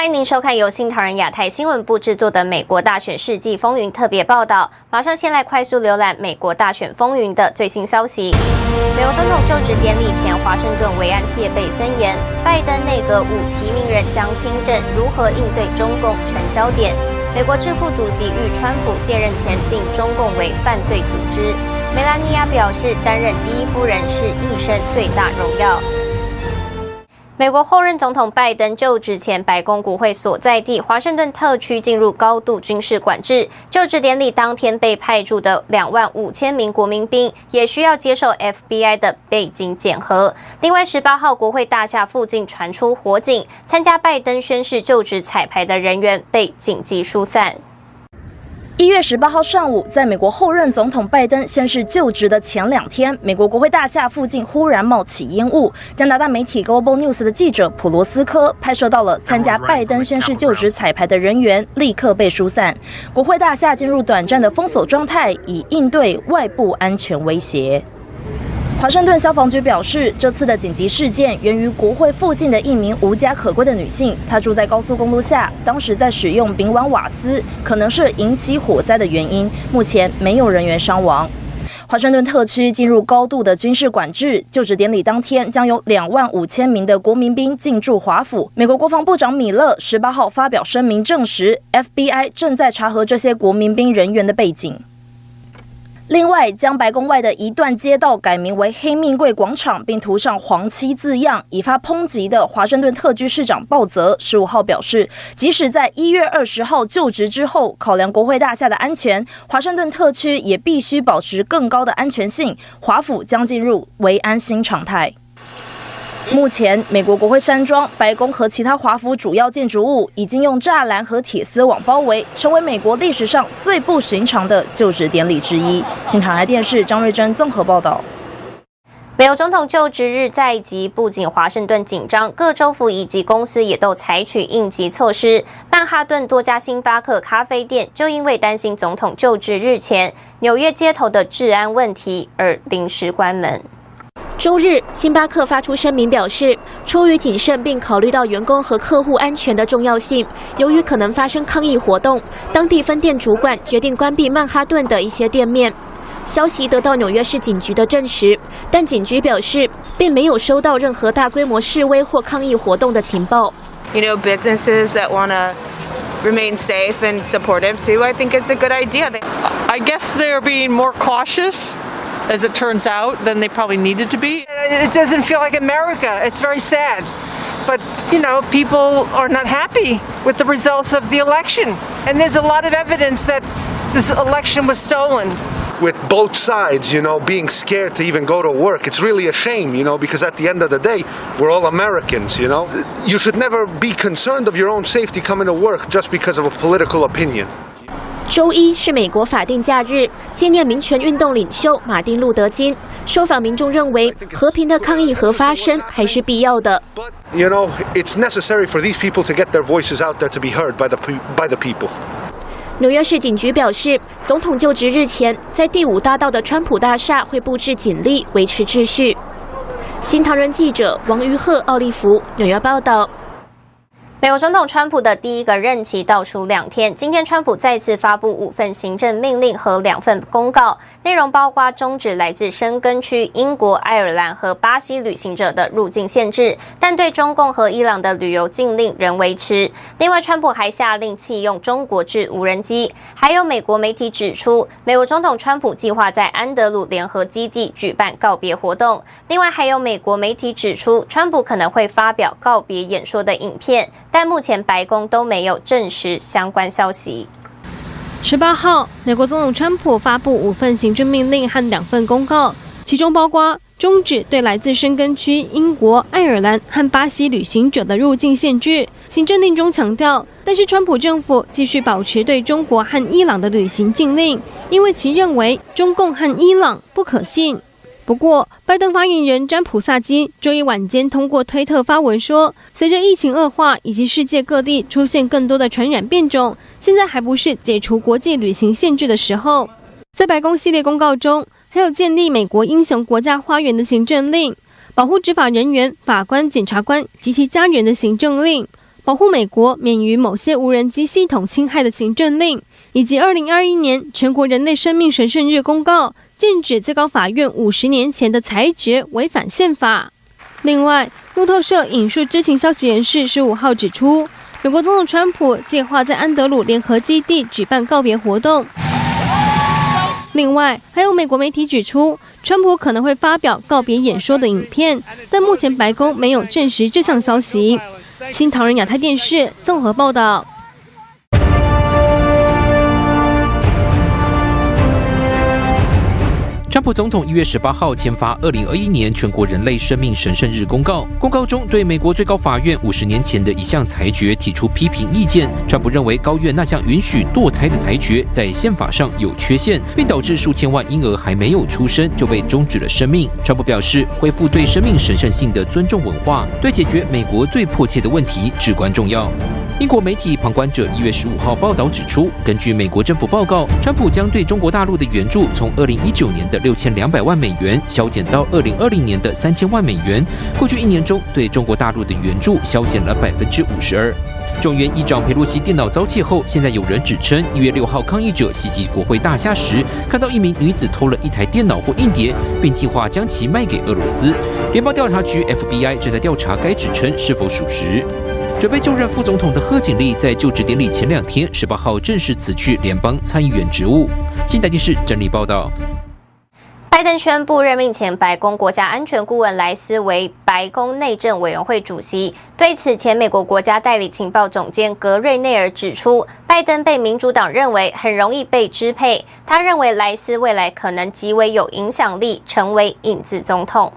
欢迎您收看由新唐人亚太新闻部制作的《美国大选世纪风云》特别报道。马上先来快速浏览美国大选风云的最新消息。美国总统就职典礼前，华盛顿维安戒备森严，拜登内阁五提名人将听证如何应对中共成焦点。美国智库主席喻川普卸任前定中共为犯罪组织。梅兰妮亚表示，担任第一夫人是一生最大荣耀。美国后任总统拜登就职前，白宫国会所在地华盛顿特区进入高度军事管制。就职典礼当天被派驻的两万五千名国民兵也需要接受 FBI 的背景检核。另外，十八号国会大厦附近传出火警，参加拜登宣誓就职彩排的人员被紧急疏散。一月十八号上午，在美国后任总统拜登宣誓就职的前两天，美国国会大厦附近忽然冒起烟雾。加拿大媒体 Global News 的记者普罗斯科拍摄到了参加拜登宣誓就职彩排的人员立刻被疏散，国会大厦进入短暂的封锁状态，以应对外部安全威胁。华盛顿消防局表示，这次的紧急事件源于国会附近的一名无家可归的女性，她住在高速公路下，当时在使用丙烷瓦斯，可能是引起火灾的原因。目前没有人员伤亡。华盛顿特区进入高度的军事管制，就职典礼当天将有两万五千名的国民兵进驻华府。美国国防部长米勒十八号发表声明证实，FBI 正在查核这些国民兵人员的背景。另外，将白宫外的一段街道改名为“黑命贵广场”，并涂上黄漆字样，引发抨击的华盛顿特区市长鲍泽十五号表示，即使在一月二十号就职之后，考量国会大厦的安全，华盛顿特区也必须保持更高的安全性。华府将进入维安新常态。目前，美国国会山庄、白宫和其他华府主要建筑物已经用栅栏和铁丝网包围，成为美国历史上最不寻常的就职典礼之一。新唐台电视张瑞珍综合报道。美国总统就职日在即，不仅华盛顿紧张，各州府以及公司也都采取应急措施。曼哈顿多家星巴克咖啡店就因为担心总统就职日前纽约街头的治安问题而临时关门。周日，星巴克发出声明表示，出于谨慎并考虑到员工和客户安全的重要性，由于可能发生抗议活动，当地分店主管决定关闭曼哈顿的一些店面。消息得到纽约市警局的证实，但警局表示，并没有收到任何大规模示威或抗议活动的情报。You know, businesses that wanna remain safe and supportive too. I think it's a good idea. I guess they're being more cautious. As it turns out, than they probably needed to be. It doesn't feel like America. It's very sad. But, you know, people are not happy with the results of the election. And there's a lot of evidence that this election was stolen. With both sides, you know, being scared to even go to work, it's really a shame, you know, because at the end of the day, we're all Americans, you know. You should never be concerned of your own safety coming to work just because of a political opinion. 周一是美国法定假日，纪念民权运动领袖马丁·路德·金。受访民众认为，和平的抗议和发声还是必要的。You know, it's necessary for these people to get their voices out there to be heard by the by the people. 纽约市警局表示，总统就职日前，在第五大道的川普大厦会布置警力维持秩序。新唐人记者王于鹤、奥利弗，纽约报道。美国总统川普的第一个任期倒数两天，今天川普再次发布五份行政命令和两份公告，内容包括终止来自申根区英国、爱尔兰和巴西旅行者的入境限制，但对中共和伊朗的旅游禁令仍维持。另外，川普还下令弃用中国制无人机。还有美国媒体指出，美国总统川普计划在安德鲁联合基地举办告别活动。另外，还有美国媒体指出，川普可能会发表告别演说的影片。但目前白宫都没有证实相关消息。十八号，美国总统川普发布五份行政命令和两份公告，其中包括终止对来自申根区英国、爱尔兰和巴西旅行者的入境限制。行政令中强调，但是川普政府继续保持对中国和伊朗的旅行禁令，因为其认为中共和伊朗不可信。不过，拜登发言人詹普萨基周一晚间通过推特发文说，随着疫情恶化以及世界各地出现更多的传染变种，现在还不是解除国际旅行限制的时候。在白宫系列公告中，还有建立美国英雄国家花园的行政令，保护执法人员、法官、检察官及其家人的行政令，保护美国免于某些无人机系统侵害的行政令，以及二零二一年全国人类生命神圣日公告，禁止最高法院五十年前的裁决违反宪法。另外，路透社引述知情消息人士十五号指出，美国总统川普计划在安德鲁联合基地举办告别活动。另外，还有美国媒体指出，川普可能会发表告别演说的影片，但目前白宫没有证实这项消息。新唐人亚太电视综合报道。川普总统一月十八号签发二零二一年全国人类生命神圣日公告，公告中对美国最高法院五十年前的一项裁决提出批评意见。川普认为高院那项允许堕胎的裁决在宪法上有缺陷，并导致数千万婴儿还没有出生就被终止了生命。川普表示，恢复对生命神圣性的尊重文化，对解决美国最迫切的问题至关重要。英国媒体旁观者一月十五号报道指出，根据美国政府报告，川普将对中国大陆的援助从二零一九年的六六千两百万美元削减到二零二零年的三千万美元。过去一年中，对中国大陆的援助削减了百分之五十二。众议院议长佩洛西电脑遭窃后，现在有人指称一月六号抗议者袭击国会大厦时，看到一名女子偷了一台电脑或硬碟，并计划将其卖给俄罗斯。联邦调查局 FBI 正在调查该指称是否属实。准备就任副总统的贺锦丽在就职典礼前两天，十八号正式辞去联邦参议员职务。金台电视整理报道。拜登宣布任命前白宫国家安全顾问莱斯为白宫内政委员会主席。对此，前美国国家代理情报总监格瑞内尔指出，拜登被民主党认为很容易被支配。他认为莱斯未来可能极为有影响力，成为影子总统。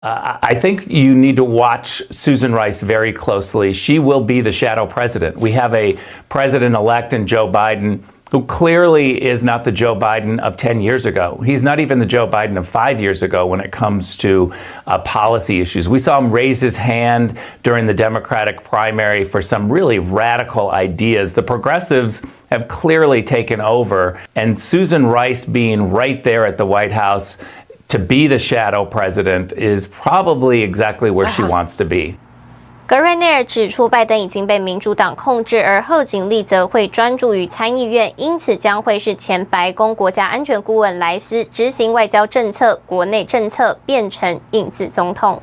Uh, I think you need to watch Susan Rice very closely. She will be the shadow president. We have a president elect in Joe Biden who clearly is not the Joe Biden of 10 years ago. He's not even the Joe Biden of five years ago when it comes to uh, policy issues. We saw him raise his hand during the Democratic primary for some really radical ideas. The progressives have clearly taken over, and Susan Rice being right there at the White House to be the shadow president is probably exactly where she wants to be. 格瑞内尔指出，拜登已经被民主党控制，而贺锦丽则会专注于参议院，因此将会是前白宫国家安全顾问莱斯执行外交政策、国内政策，变成影子总统。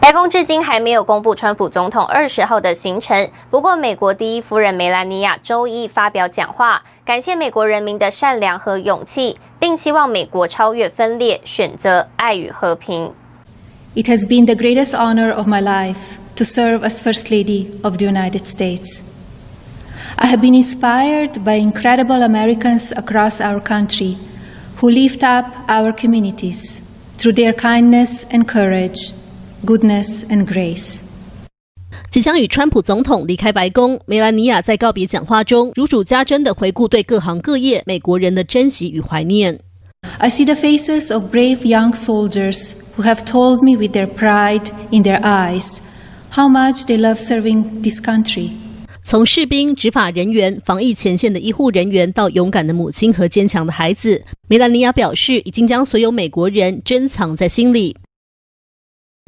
白宫至今还没有公布川普总统二十号的行程。不过，美国第一夫人梅兰妮亚周一发表讲话，感谢美国人民的善良和勇气，并希望美国超越分裂，选择爱与和平。It has been the greatest honor of my life to serve as First Lady of the United States. I have been inspired by incredible Americans across our country who lift up our communities through their kindness and courage. Goodness and grace。即将与川普总统离开白宫，梅兰妮亚在告别讲话中如数家珍地回顾对各行各业美国人的珍惜与怀念。I see the faces of brave young soldiers who have told me with their pride in their eyes how much they love serving this country。从士兵、执法人员、防疫前线的医护人员到勇敢的母亲和坚强的孩子，梅兰妮亚表示，已经将所有美国人珍藏在心里。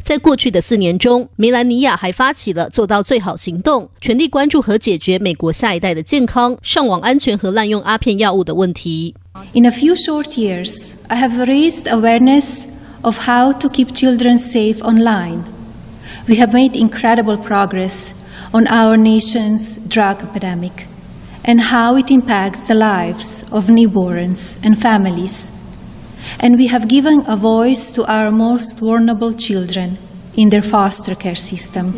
在过去的四年中，梅兰妮亚还发起了“做到最好”行动，全力关注和解决美国下一代的健康、上网安全和滥用阿片药物的问题。In a few short years, I have raised awareness of how to keep children safe online. We have made incredible progress on our nation's drug epidemic and how it impacts the lives of newborns and families. And we have given a voice to our most vulnerable children in their foster care system.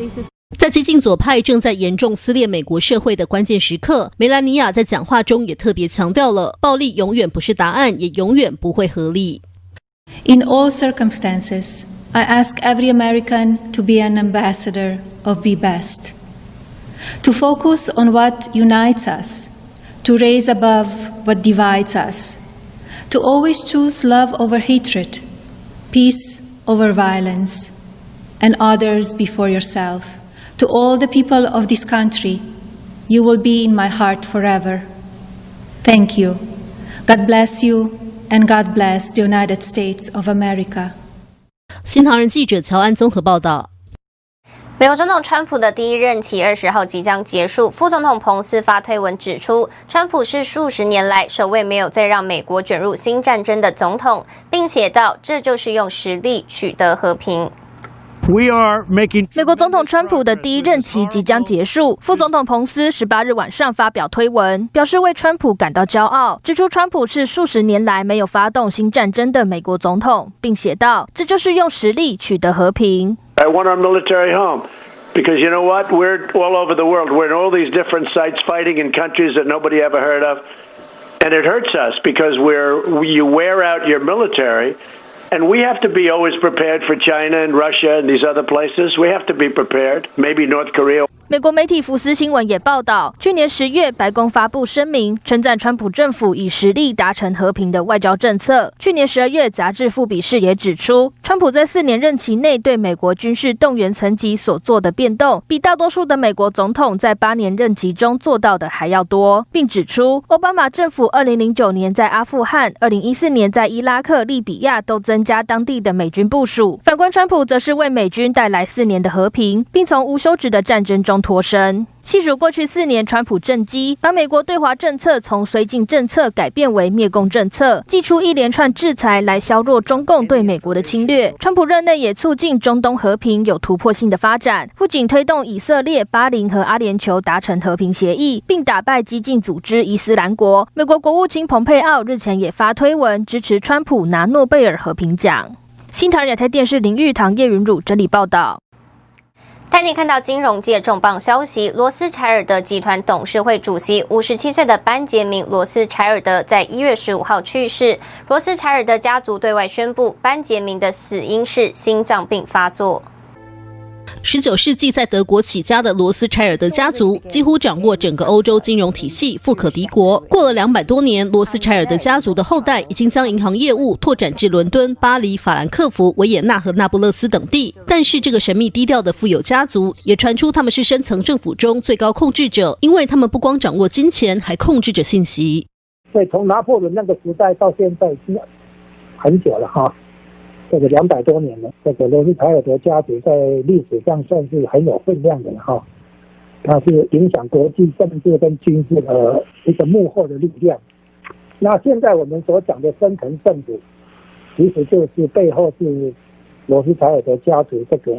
在激进左派正在严重撕裂美国社会的关键时刻，梅兰妮亚在讲话中也特别强调了：暴力永远不是答案，也永远不会合理。In all circumstances, I ask every American to be an ambassador of Be Best, to focus on what unites us, to raise above what divides us. To always choose love over hatred, peace over violence, and others before yourself. To all the people of this country, you will be in my heart forever. Thank you. God bless you, and God bless the United States of America. 新唐人记者乔安综合报道。美国总统川普的第一任期二十号即将结束，副总统彭斯发推文指出，川普是数十年来首位没有再让美国卷入新战争的总统，并写道：“这就是用实力取得和平。” We are making 美国总统川普的第一任期即将结束，副总统彭斯十八日晚上发表推文，表示为川普感到骄傲，指出川普是数十年来没有发动新战争的美国总统，并写道：“这就是用实力取得和平。” I want our military home because you know what? We're all over the world. We're in all these different sites fighting in countries that nobody ever heard of. And it hurts us because we're, you wear out your military. and we have to be always prepared for China and Russia and these other places. We have to be prepared. Maybe North Korea. 美国媒体福斯新闻也报道，去年十月，白宫发布声明，称赞川普政府以实力达成和平的外交政策。去年十二月，杂志《富比士》也指出，川普在四年任期内对美国军事动员层级所做的变动，比大多数的美国总统在八年任期中做到的还要多，并指出，奥巴马政府二零零九年在阿富汗，二零一四年在伊拉克、利比亚都增加当地的美军部署。反观川普，则是为美军带来四年的和平，并从无休止的战争中。脱身。细数过去四年，川普政绩把美国对华政策从绥靖政策改变为灭共政策，祭出一连串制裁来削弱中共对美国的侵略。川普任内也促进中东和平有突破性的发展，不仅推动以色列、巴林和阿联酋达成和平协议，并打败激进组织伊斯兰国。美国国务卿蓬佩奥日前也发推文支持川普拿诺贝尔和平奖。新唐人亚太电视林玉堂、叶云汝整理报道。带你看到金融界重磅消息：罗斯柴尔德集团董事会主席五十七岁的班杰明·罗斯柴尔德在一月十五号去世。罗斯柴尔德家族对外宣布，班杰明的死因是心脏病发作。十九世纪在德国起家的罗斯柴尔德家族几乎掌握整个欧洲金融体系，富可敌国。过了两百多年，罗斯柴尔德家族的后代已经将银行业务拓展至伦敦、巴黎、法兰克福、维也纳和那不勒斯等地。但是，这个神秘低调的富有家族也传出他们是深层政府中最高控制者，因为他们不光掌握金钱，还控制着信息。所以，从拿破仑那个时代到现在，已经很久了哈。这个两百多年了，这个罗斯柴尔德家族在历史上算是很有分量的哈，它是影响国际政治跟军事的一个幕后的力量。那现在我们所讲的深层政府，其实就是背后是罗斯柴尔德家族这个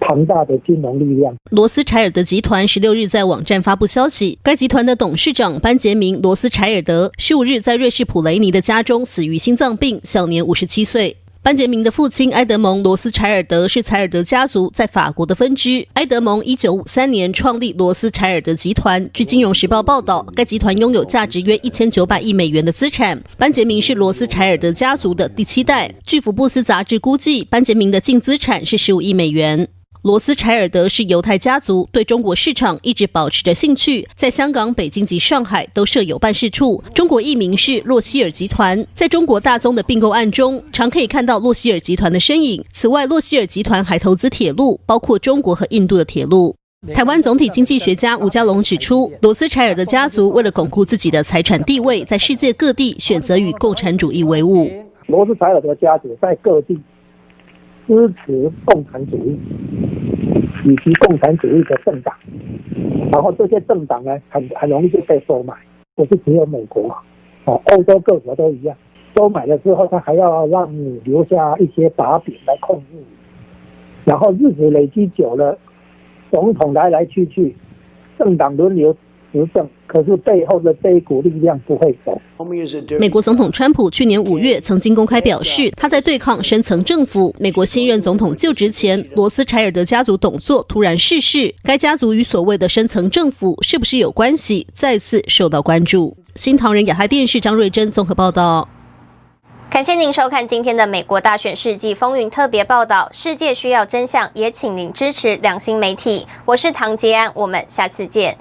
庞大的金融力量。罗斯柴尔德集团十六日在网站发布消息，该集团的董事长班杰明·罗斯柴尔德十五日在瑞士普雷尼的家中死于心脏病，享年五十七岁。班杰明的父亲埃德蒙·罗斯柴尔德是柴尔德家族在法国的分支。埃德蒙一九五三年创立罗斯柴尔德集团。据《金融时报》报道，该集团拥有价值约一千九百亿美元的资产。班杰明是罗斯柴尔德家族的第七代。据《福布斯》杂志估计，班杰明的净资产是十五亿美元。罗斯柴尔德是犹太家族，对中国市场一直保持着兴趣，在香港、北京及上海都设有办事处。中国译名是洛希尔集团，在中国大宗的并购案中，常可以看到洛希尔集团的身影。此外，洛希尔集团还投资铁路，包括中国和印度的铁路。台湾总体经济学家吴家龙指出，罗斯柴尔德家族为了巩固自己的财产地位，在世界各地选择与共产主义为伍。罗斯柴尔德家族在各地。支持共产主义以及共产主义的政党，然后这些政党呢，很很容易就被收买，不是只有美国，哦，欧洲各国都一样。收买了之后，他还要让你留下一些把柄来控制你，然后日子累积久了，总统来来去去，政党轮流。执政，可是背后的这一股力量不会走。美国总统川普去年五月曾经公开表示，他在对抗深层政府。美国新任总统就职前，罗斯柴尔德家族董座突然逝世，该家族与所谓的深层政府是不是有关系，再次受到关注。新唐人亚太电视张瑞珍综合报道。感谢您收看今天的美国大选世纪风云特别报道。世界需要真相，也请您支持良心媒体。我是唐杰安，我们下次见。